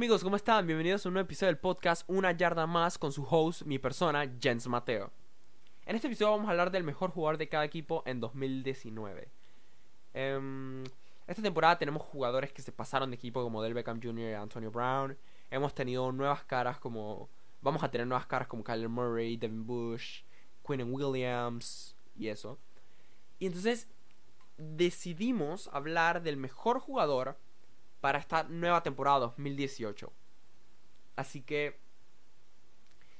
amigos, ¿cómo están? Bienvenidos a un nuevo episodio del podcast Una Yarda Más con su host, mi persona, Jens Mateo. En este episodio vamos a hablar del mejor jugador de cada equipo en 2019. Em, esta temporada tenemos jugadores que se pasaron de equipo como Del Beckham Jr. y Antonio Brown. Hemos tenido nuevas caras como... Vamos a tener nuevas caras como Kyler Murray, Devin Bush, Quinn Williams y eso. Y entonces decidimos hablar del mejor jugador para esta nueva temporada 2018. Así que,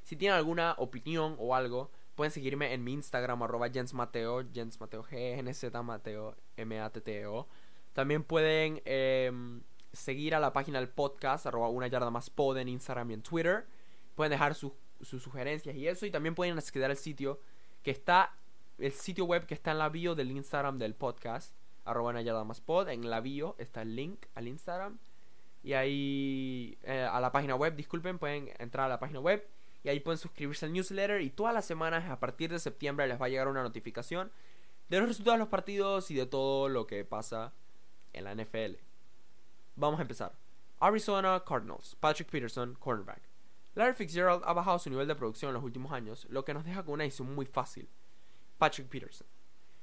si tienen alguna opinión o algo, pueden seguirme en mi Instagram, arroba jensmateo, jensmateo, g mateo, m a t t o También pueden em, seguir a la página del podcast, arroba una yarda más pod en Instagram y en Twitter. Pueden dejar sus, sus sugerencias y eso. Y también pueden acceder al sitio que está, el sitio web que está en la bio del Instagram del podcast arroba pod. En la bio está el link al Instagram. Y ahí eh, a la página web, disculpen, pueden entrar a la página web. Y ahí pueden suscribirse al newsletter. Y todas las semanas, a partir de septiembre, les va a llegar una notificación de los resultados de los partidos y de todo lo que pasa en la NFL. Vamos a empezar. Arizona Cardinals, Patrick Peterson, cornerback. Larry Fitzgerald ha bajado su nivel de producción en los últimos años, lo que nos deja con una decisión muy fácil. Patrick Peterson.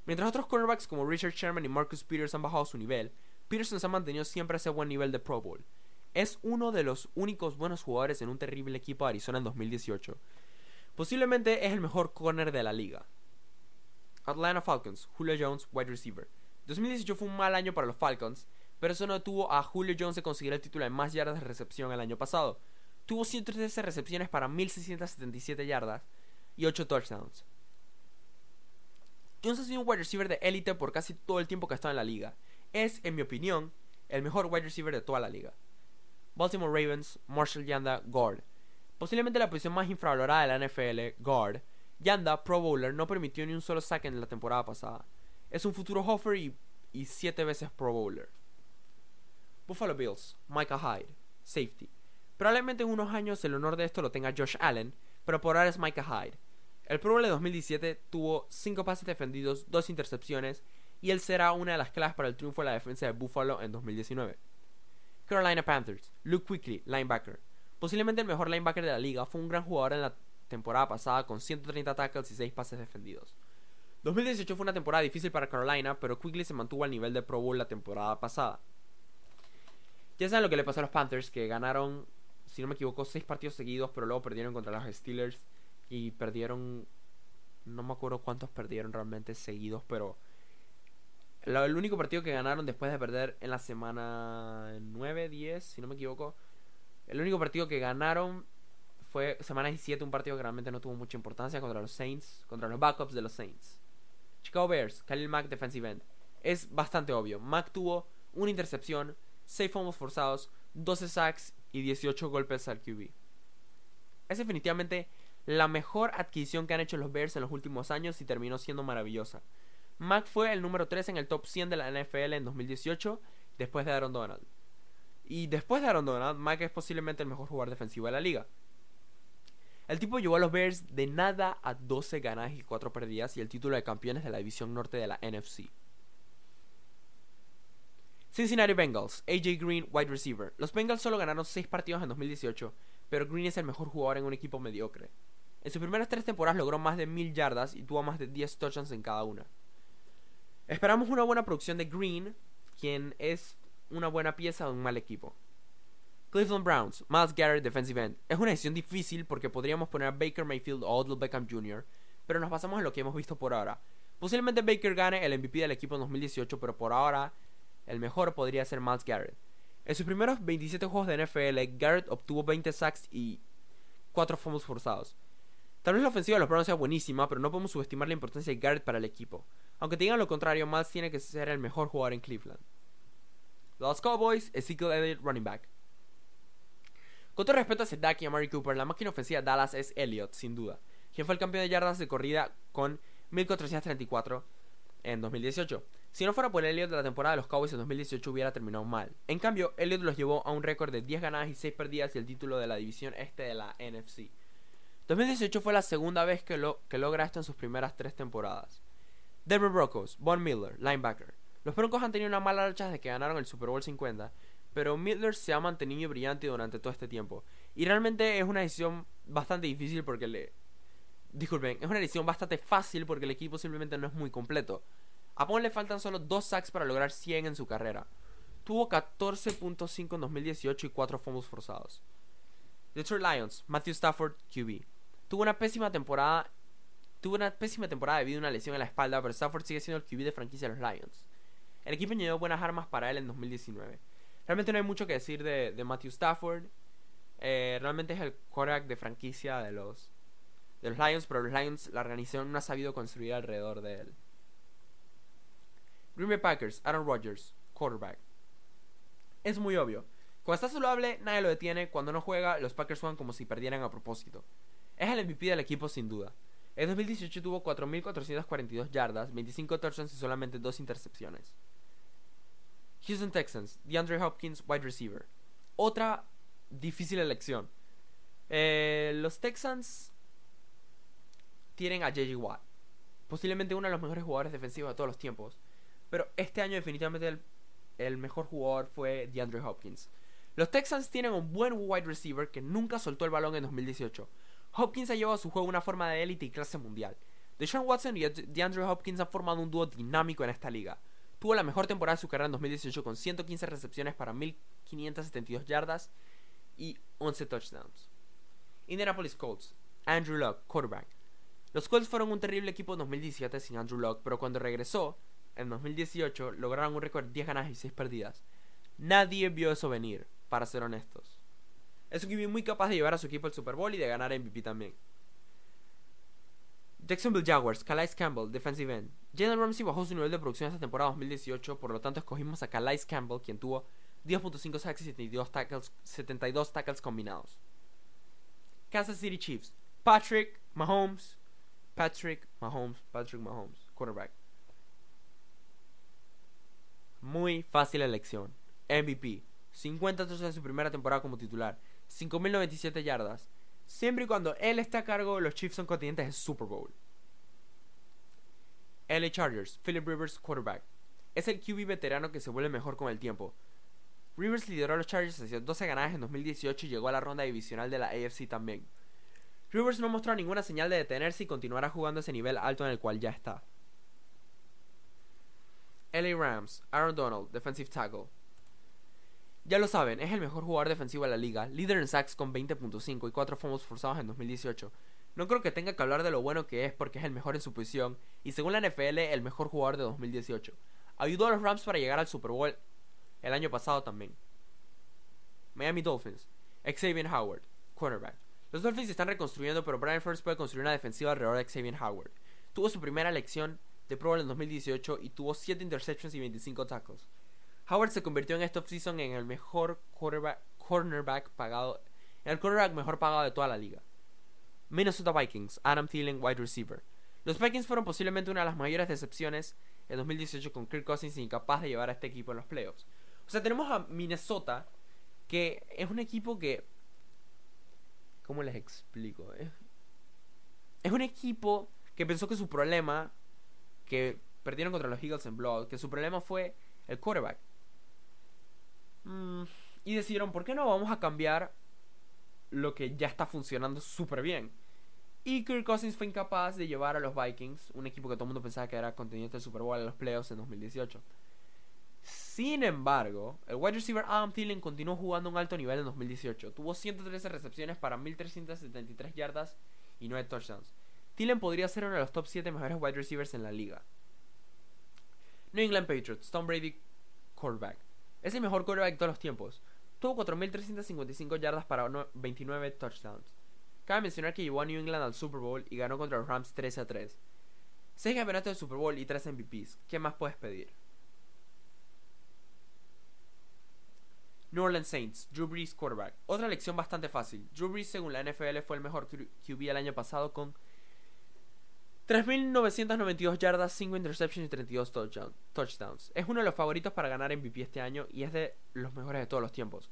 Mientras otros cornerbacks como Richard Sherman y Marcus Peters han bajado su nivel, Peterson se ha mantenido siempre a ese buen nivel de Pro Bowl. Es uno de los únicos buenos jugadores en un terrible equipo de Arizona en 2018. Posiblemente es el mejor corner de la liga. Atlanta Falcons, Julio Jones, wide receiver. 2018 fue un mal año para los Falcons, pero eso no tuvo a Julio Jones de conseguir el título de más yardas de recepción el año pasado. Tuvo 113 recepciones para 1677 yardas y 8 touchdowns. Jones ha sido un wide receiver de élite por casi todo el tiempo que ha estado en la liga. Es, en mi opinión, el mejor wide receiver de toda la liga. Baltimore Ravens, Marshall Yanda, guard. Posiblemente la posición más infravalorada de la NFL, guard. Yanda, Pro Bowler, no permitió ni un solo sack en la temporada pasada. Es un futuro Hoffer y, y siete veces Pro Bowler. Buffalo Bills, Micah Hyde, safety. Probablemente en unos años el honor de esto lo tenga Josh Allen, pero por ahora es Micah Hyde. El Pro Bowl de 2017 tuvo 5 pases defendidos, 2 intercepciones, y él será una de las claves para el triunfo de la defensa de Buffalo en 2019. Carolina Panthers, Luke Quickly, linebacker. Posiblemente el mejor linebacker de la liga, fue un gran jugador en la temporada pasada con 130 tackles y 6 pases defendidos. 2018 fue una temporada difícil para Carolina, pero Quickly se mantuvo al nivel de Pro Bowl la temporada pasada. Ya saben lo que le pasó a los Panthers, que ganaron, si no me equivoco, 6 partidos seguidos, pero luego perdieron contra los Steelers y perdieron, no me acuerdo cuántos perdieron realmente seguidos, pero el único partido que ganaron después de perder en la semana 9, 10, si no me equivoco, el único partido que ganaron fue semana 17, un partido que realmente no tuvo mucha importancia contra los Saints, contra los backups de los Saints. Chicago Bears, Khalil Mack defensive end. Es bastante obvio. Mack tuvo una intercepción, 6 fumbles forzados, 12 sacks y 18 golpes al QB. Es definitivamente la mejor adquisición que han hecho los Bears en los últimos años y terminó siendo maravillosa. Mack fue el número 3 en el top 100 de la NFL en 2018, después de Aaron Donald. Y después de Aaron Donald, Mack es posiblemente el mejor jugador defensivo de la liga. El tipo llevó a los Bears de nada a 12 ganadas y 4 perdidas y el título de campeones de la división norte de la NFC. Cincinnati Bengals, AJ Green, wide receiver. Los Bengals solo ganaron 6 partidos en 2018, pero Green es el mejor jugador en un equipo mediocre. En sus primeras tres temporadas logró más de 1000 yardas y tuvo más de 10 touchdowns en cada una. Esperamos una buena producción de Green, quien es una buena pieza de un mal equipo. Cleveland Browns, Miles Garrett, defensive end. Es una decisión difícil porque podríamos poner a Baker Mayfield o Odell Beckham Jr., pero nos basamos en lo que hemos visto por ahora. Posiblemente Baker gane el MVP del equipo en 2018, pero por ahora el mejor podría ser Miles Garrett. En sus primeros 27 juegos de NFL, Garrett obtuvo 20 sacks y 4 fumbles forzados. Tal vez la ofensiva de los Browns sea buenísima, pero no podemos subestimar la importancia de Garrett para el equipo. Aunque te digan lo contrario, Miles tiene que ser el mejor jugador en Cleveland. Los Cowboys, Ezekiel Elliott, running back. Con todo respeto a Zedek y a Mary Cooper, la máquina ofensiva de Dallas es Elliott, sin duda, quien fue el campeón de yardas de corrida con 1434 en 2018. Si no fuera por Elliott, la temporada de los Cowboys en 2018 hubiera terminado mal. En cambio, Elliott los llevó a un récord de 10 ganadas y 6 perdidas y el título de la división este de la NFC. 2018 fue la segunda vez que, lo, que logra esto en sus primeras tres temporadas. Denver Broncos, Von Miller, linebacker. Los Broncos han tenido una mala racha desde que ganaron el Super Bowl 50, pero Midler se ha mantenido brillante durante todo este tiempo. Y realmente es una decisión bastante difícil porque le... Disculpen, es una decisión bastante fácil porque el equipo simplemente no es muy completo. A Pong le faltan solo 2 sacks para lograr 100 en su carrera. Tuvo 14.5 en 2018 y 4 fumbles forzados. Detroit Lions, Matthew Stafford, QB. Tuvo una pésima temporada. Tuvo una pésima temporada debido a una lesión en la espalda, pero Stafford sigue siendo el QB de franquicia de los Lions. El equipo añadió buenas armas para él en 2019. Realmente no hay mucho que decir de, Matthew Stafford. Eh, realmente es el quarterback de franquicia de los, de los Lions, pero los Lions, la organización no ha sabido construir alrededor de él. Green Bay Packers, Aaron Rodgers, quarterback. Es muy obvio. Cuando está saludable, nadie lo detiene. Cuando no juega, los Packers juegan como si perdieran a propósito. Es el MVP del equipo sin duda. En 2018 tuvo 4.442 yardas, 25 touchdowns y solamente 2 intercepciones. Houston Texans, DeAndre Hopkins, wide receiver. Otra difícil elección. Eh, los Texans tienen a J.J. Watt, posiblemente uno de los mejores jugadores defensivos de todos los tiempos. Pero este año definitivamente el, mejor jugador fue DeAndre Hopkins. Los Texans tienen un buen wide receiver que nunca soltó el balón en 2018. Hopkins ha llevado a su juego una forma de élite y clase mundial. Deshaun Watson y DeAndre Hopkins han formado un dúo dinámico en esta liga. Tuvo la mejor temporada de su carrera en 2018 con 115 recepciones para 1572 yardas y 11 touchdowns. Indianapolis Colts, Andrew Luck, quarterback. Los Colts fueron un terrible equipo en 2017 sin Andrew Luck, pero cuando regresó, en 2018 lograron un récord de 10 ganadas y 6 perdidas. Nadie vio eso venir, para ser honestos. Es un equipo muy capaz de llevar a su equipo al Super Bowl y de ganar MVP también. Jacksonville Jaguars, Calais Campbell, defensive end. Jalen Ramsey bajó su nivel de producción esta temporada 2018, por lo tanto escogimos a Calais Campbell, quien tuvo 10.5 sacks y 72 tackles, 72 tackles combinados. Kansas City Chiefs, Patrick Mahomes, Patrick Mahomes, Patrick Mahomes, quarterback. Muy fácil elección. MVP. 50 touchdowns en su primera temporada como titular. 5.097 yardas. Siempre y cuando él está a cargo, los Chiefs son continentes de Super Bowl. LA Chargers. Philip Rivers, quarterback. Es el QB veterano que se vuelve mejor con el tiempo. Rivers lideró a los Chargers hacia 12 ganadas en 2018 y llegó a la ronda divisional de la AFC también. Rivers no mostró ninguna señal de detenerse y continuará jugando ese nivel alto en el cual ya está. LA Rams, Aaron Donald, defensive tackle. Ya lo saben, es el mejor jugador defensivo de la liga, líder en sacks con 20.5 y 4 fumbles forzados en 2018. No creo que tenga que hablar de lo bueno que es porque es el mejor en su posición y según la NFL el mejor jugador de 2018. Ayudó a los Rams para llegar al Super Bowl el año pasado también. Miami Dolphins, Xavier Howard, cornerback. Los Dolphins están reconstruyendo, pero Brian First puede construir una defensiva alrededor de Xavier Howard. Tuvo su primera elección de Pro Bowl en 2018 y tuvo 7 interceptions y 25 tackles. Howard se convirtió en esta offseason en el mejor cornerback pagado, en el cornerback mejor pagado de toda la liga. Minnesota Vikings, Adam Thielen, wide receiver. Los Vikings fueron posiblemente una de las mayores decepciones en 2018 con Kirk Cousins incapaz de llevar a este equipo en los playoffs. O sea, tenemos a Minnesota, que es un equipo que... ¿Cómo les explico? Es un equipo que pensó que su problema que perdieron contra los Eagles en Blood, que su problema fue el quarterback. Mm, y decidieron, ¿por qué no vamos a cambiar lo que ya está funcionando súper bien? Y Kirk Cousins fue incapaz de llevar a los Vikings, un equipo que todo el mundo pensaba que era contendiente del Super Bowl en los playoffs en 2018. Sin embargo, el wide receiver Adam Thielen continuó jugando a un alto nivel en 2018. Tuvo 113 recepciones para 1373 yardas y 9 touchdowns. Thielen podría ser uno de los top 7 mejores wide receivers en la liga. New England Patriots, Tom Brady, quarterback. Es el mejor quarterback de todos los tiempos. Tuvo 4.355 yardas para 29 touchdowns. Cabe mencionar que llevó a New England al Super Bowl y ganó contra los Rams 13 a 3. 6 campeonatos de Super Bowl y 3 MVPs. ¿Qué más puedes pedir? New Orleans Saints, Drew Brees quarterback. Otra elección bastante fácil. Drew Brees según la NFL fue el mejor QB el año pasado con 3.992 yardas, 5 interceptions y 32 touchdowns. Es uno de los favoritos para ganar MVP este año y es de los mejores de todos los tiempos,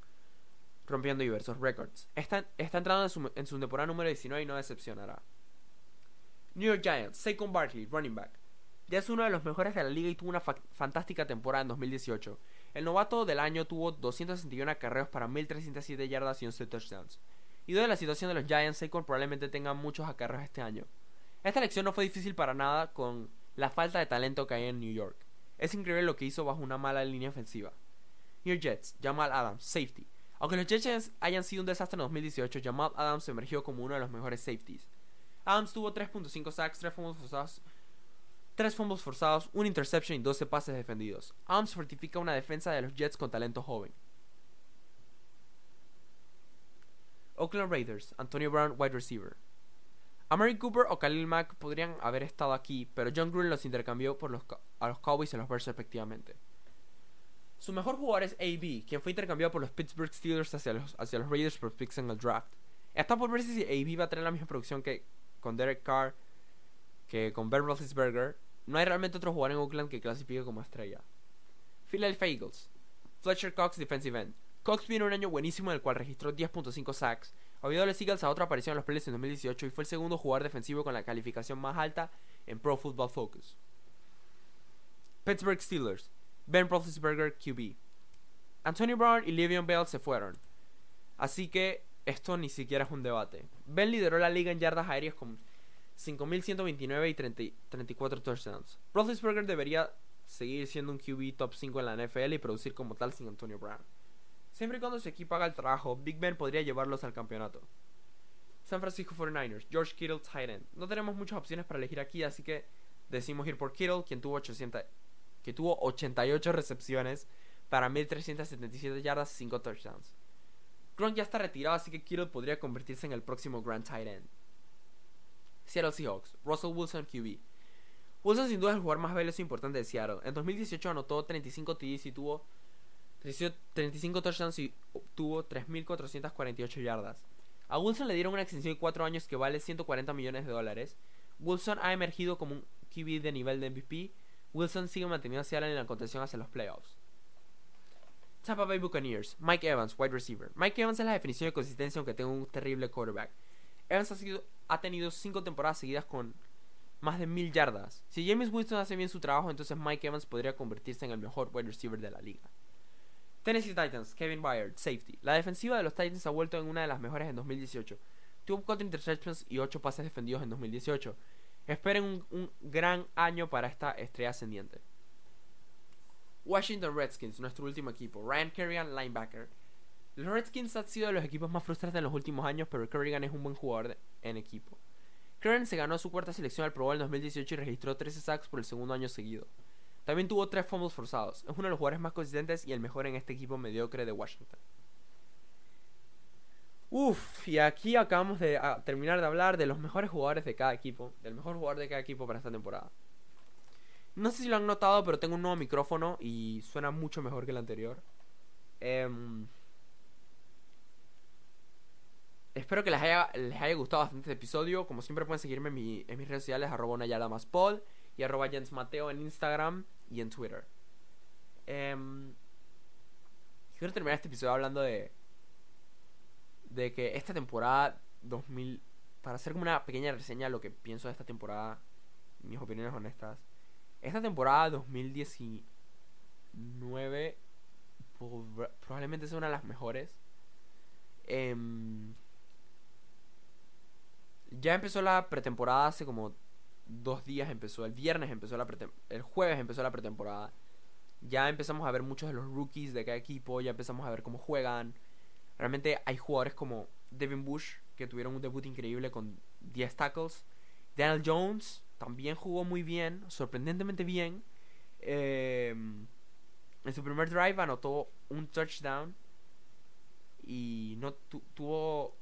rompiendo diversos récords. Está, entrando en su, temporada número 19 y no decepcionará. New York Giants, Saquon Barkley, running back. Ya es uno de los mejores de la liga y tuvo una fantástica temporada en 2018. El novato del año tuvo 261 acarreos para 1307 yardas y 11 touchdowns. Y de la situación de los Giants, Saquon probablemente tenga muchos acarreos este año. Esta elección no fue difícil para nada con la falta de talento que hay en New York. Es increíble lo que hizo bajo una mala línea ofensiva. New Jets, Jamal Adams, safety. Aunque los Jets hayan sido un desastre en 2018, Jamal Adams emergió como uno de los mejores safeties. Adams tuvo 3.5 sacks, 3 fumbles forzados, 3 fumbles forzados, un interception y 12 pases defendidos. Adams fortifica una defensa de los Jets con talento joven. Oakland Raiders, Antonio Brown, wide receiver. Amari Cooper o Khalil Mack podrían haber estado aquí, pero John Gruden los intercambió por los, a los Cowboys y los Bears respectivamente. Su mejor jugador es AB, quien fue intercambiado por los Pittsburgh Steelers hacia los, hacia los Raiders por picks en el draft. Está por verse si AB va a tener la misma producción que con Derek Carr, que con Ben Roethlisberger, no hay realmente otro jugador en Oakland que clasifique como estrella. Philadelphia Eagles. Fletcher Cox, defensive end. Cox vino un año buenísimo en el cual registró 10.5 sacks. A los Eagles a otra aparición en los playoffs en 2018 y fue el segundo jugador defensivo con la calificación más alta en Pro Football Focus. Pittsburgh Steelers. Ben Roethlisberger, QB. Anthony Brown y Le'Veon Bell se fueron. Así que esto ni siquiera es un debate. Ben lideró la liga en yardas aéreas con 5.129 y 34 touchdowns. Roethlisberger debería seguir siendo un QB top 5 en la NFL y producir como tal sin Antonio Brown. Siempre y cuando su equipo haga el trabajo, Big Ben podría llevarlos al campeonato. San Francisco 49ers, George Kittle, tight end. No tenemos muchas opciones para elegir aquí, así que decimos ir por Kittle, quien tuvo 800, que tuvo 88 recepciones para 1377 yardas y 5 touchdowns. Gronk ya está retirado, así que Kittle podría convertirse en el próximo Grand Tight End. Seattle Seahawks, Russell Wilson QB. Wilson sin duda es el jugador más veloz e importante de Seattle. En 2018 anotó 35 TDs y tuvo 35 touchdowns y tuvo 3.448 yardas. A Wilson le dieron una extensión de 4 años que vale 140 millones de dólares. Wilson ha emergido como un QB de nivel de MVP. Wilson sigue manteniendo a Seattle en la contención hacia los playoffs. Tampa Bay Buccaneers, Mike Evans, wide receiver. Mike Evans es la definición de consistencia aunque tenga un terrible quarterback. Evans ha tenido 5 temporadas seguidas con más de 1000 yardas. Si James Winston hace bien su trabajo, entonces Mike Evans podría convertirse en el mejor wide receiver de la liga. Tennessee Titans, Kevin Byard, safety. La defensiva de los Titans ha vuelto en una de las mejores en 2018. Tuvo 4 interceptions y 8 pases defendidos en 2018. Esperen un, gran año para esta estrella ascendiente. Washington Redskins, nuestro último equipo. Ryan Kerrigan, linebacker. Los Redskins han sido de los equipos más frustrantes en los últimos años, pero Kerrigan es un buen jugador en equipo. Kerrigan se ganó su cuarta selección al Pro Bowl en 2018 y registró 13 sacks por el segundo año seguido. También tuvo tres fumbles forzados. Es uno de los jugadores más consistentes y el mejor en este equipo mediocre de Washington. Uf, y aquí acabamos de terminar de hablar de los mejores jugadores de cada equipo. Del mejor jugador de cada equipo para esta temporada. No sé si lo han notado, pero tengo un nuevo micrófono y suena mucho mejor que el anterior. Em, espero que les haya, les haya gustado bastante este episodio. Como siempre pueden seguirme en, mis redes sociales, arroba una y arroba Jens Mateo en Instagram y en Twitter. Em, quiero terminar este episodio hablando de. De que esta temporada 2000. Para hacer como una pequeña reseña de lo que pienso de esta temporada. Mis opiniones honestas. Esta temporada 2019. Probablemente sea una de las mejores. Em, ya empezó la pretemporada hace como dos días empezó, el viernes empezó la el jueves empezó la pretemporada. Ya empezamos a ver muchos de los rookies de cada equipo, ya empezamos a ver cómo juegan. Realmente hay jugadores como Devin Bush, que tuvieron un debut increíble con 10 tackles. Daniel Jones también jugó muy bien, sorprendentemente bien. Em, en su primer drive anotó un touchdown y no tuvo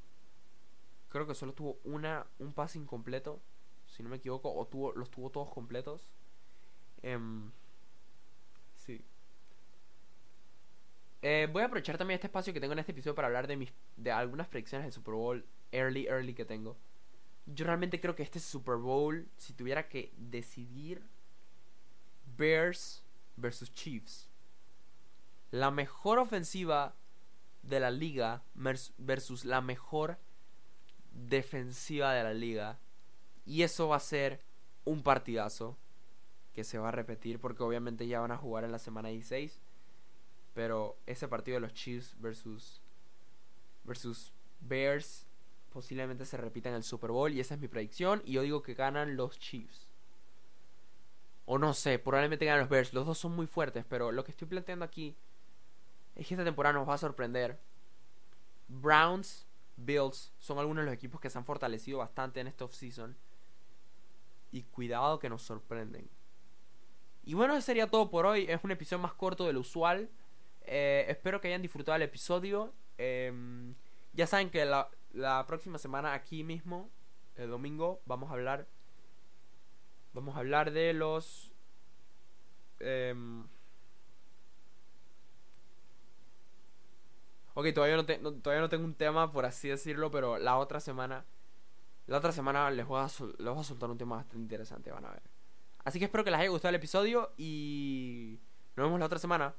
creo que solo tuvo una un pase incompleto si no me equivoco, o los tuvo todos completos. Em, sí. Eh, voy a aprovechar también este espacio que tengo en este episodio para hablar de, mis, de algunas predicciones del Super Bowl early, early que tengo. Yo realmente creo que este Super Bowl, si tuviera que decidir Bears versus Chiefs, la mejor ofensiva de la liga versus la mejor defensiva de la liga y eso va a ser un partidazo que se va a repetir porque obviamente ya van a jugar en la semana 16. Pero ese partido de los Chiefs versus, versus Bears posiblemente se repita en el Super Bowl y esa es mi predicción. Y yo digo que ganan los Chiefs. O no sé, probablemente ganan los Bears. Los dos son muy fuertes, pero lo que estoy planteando aquí es que esta temporada nos va a sorprender. Browns, Bills son algunos de los equipos que se han fortalecido bastante en esta offseason. Y cuidado que nos sorprenden. Y bueno, eso sería todo por hoy. Es un episodio más corto de lo usual. Eh, espero que hayan disfrutado el episodio. Em, ya saben que la, la próxima semana aquí mismo, el domingo, vamos a hablar. Vamos a hablar de los. Um... ok, todavía no, todavía no tengo un tema, por así decirlo, pero la otra semana. La otra semana les voy, a les voy a soltar un tema bastante interesante, van a ver. Así que espero que les haya gustado el episodio y nos vemos la otra semana.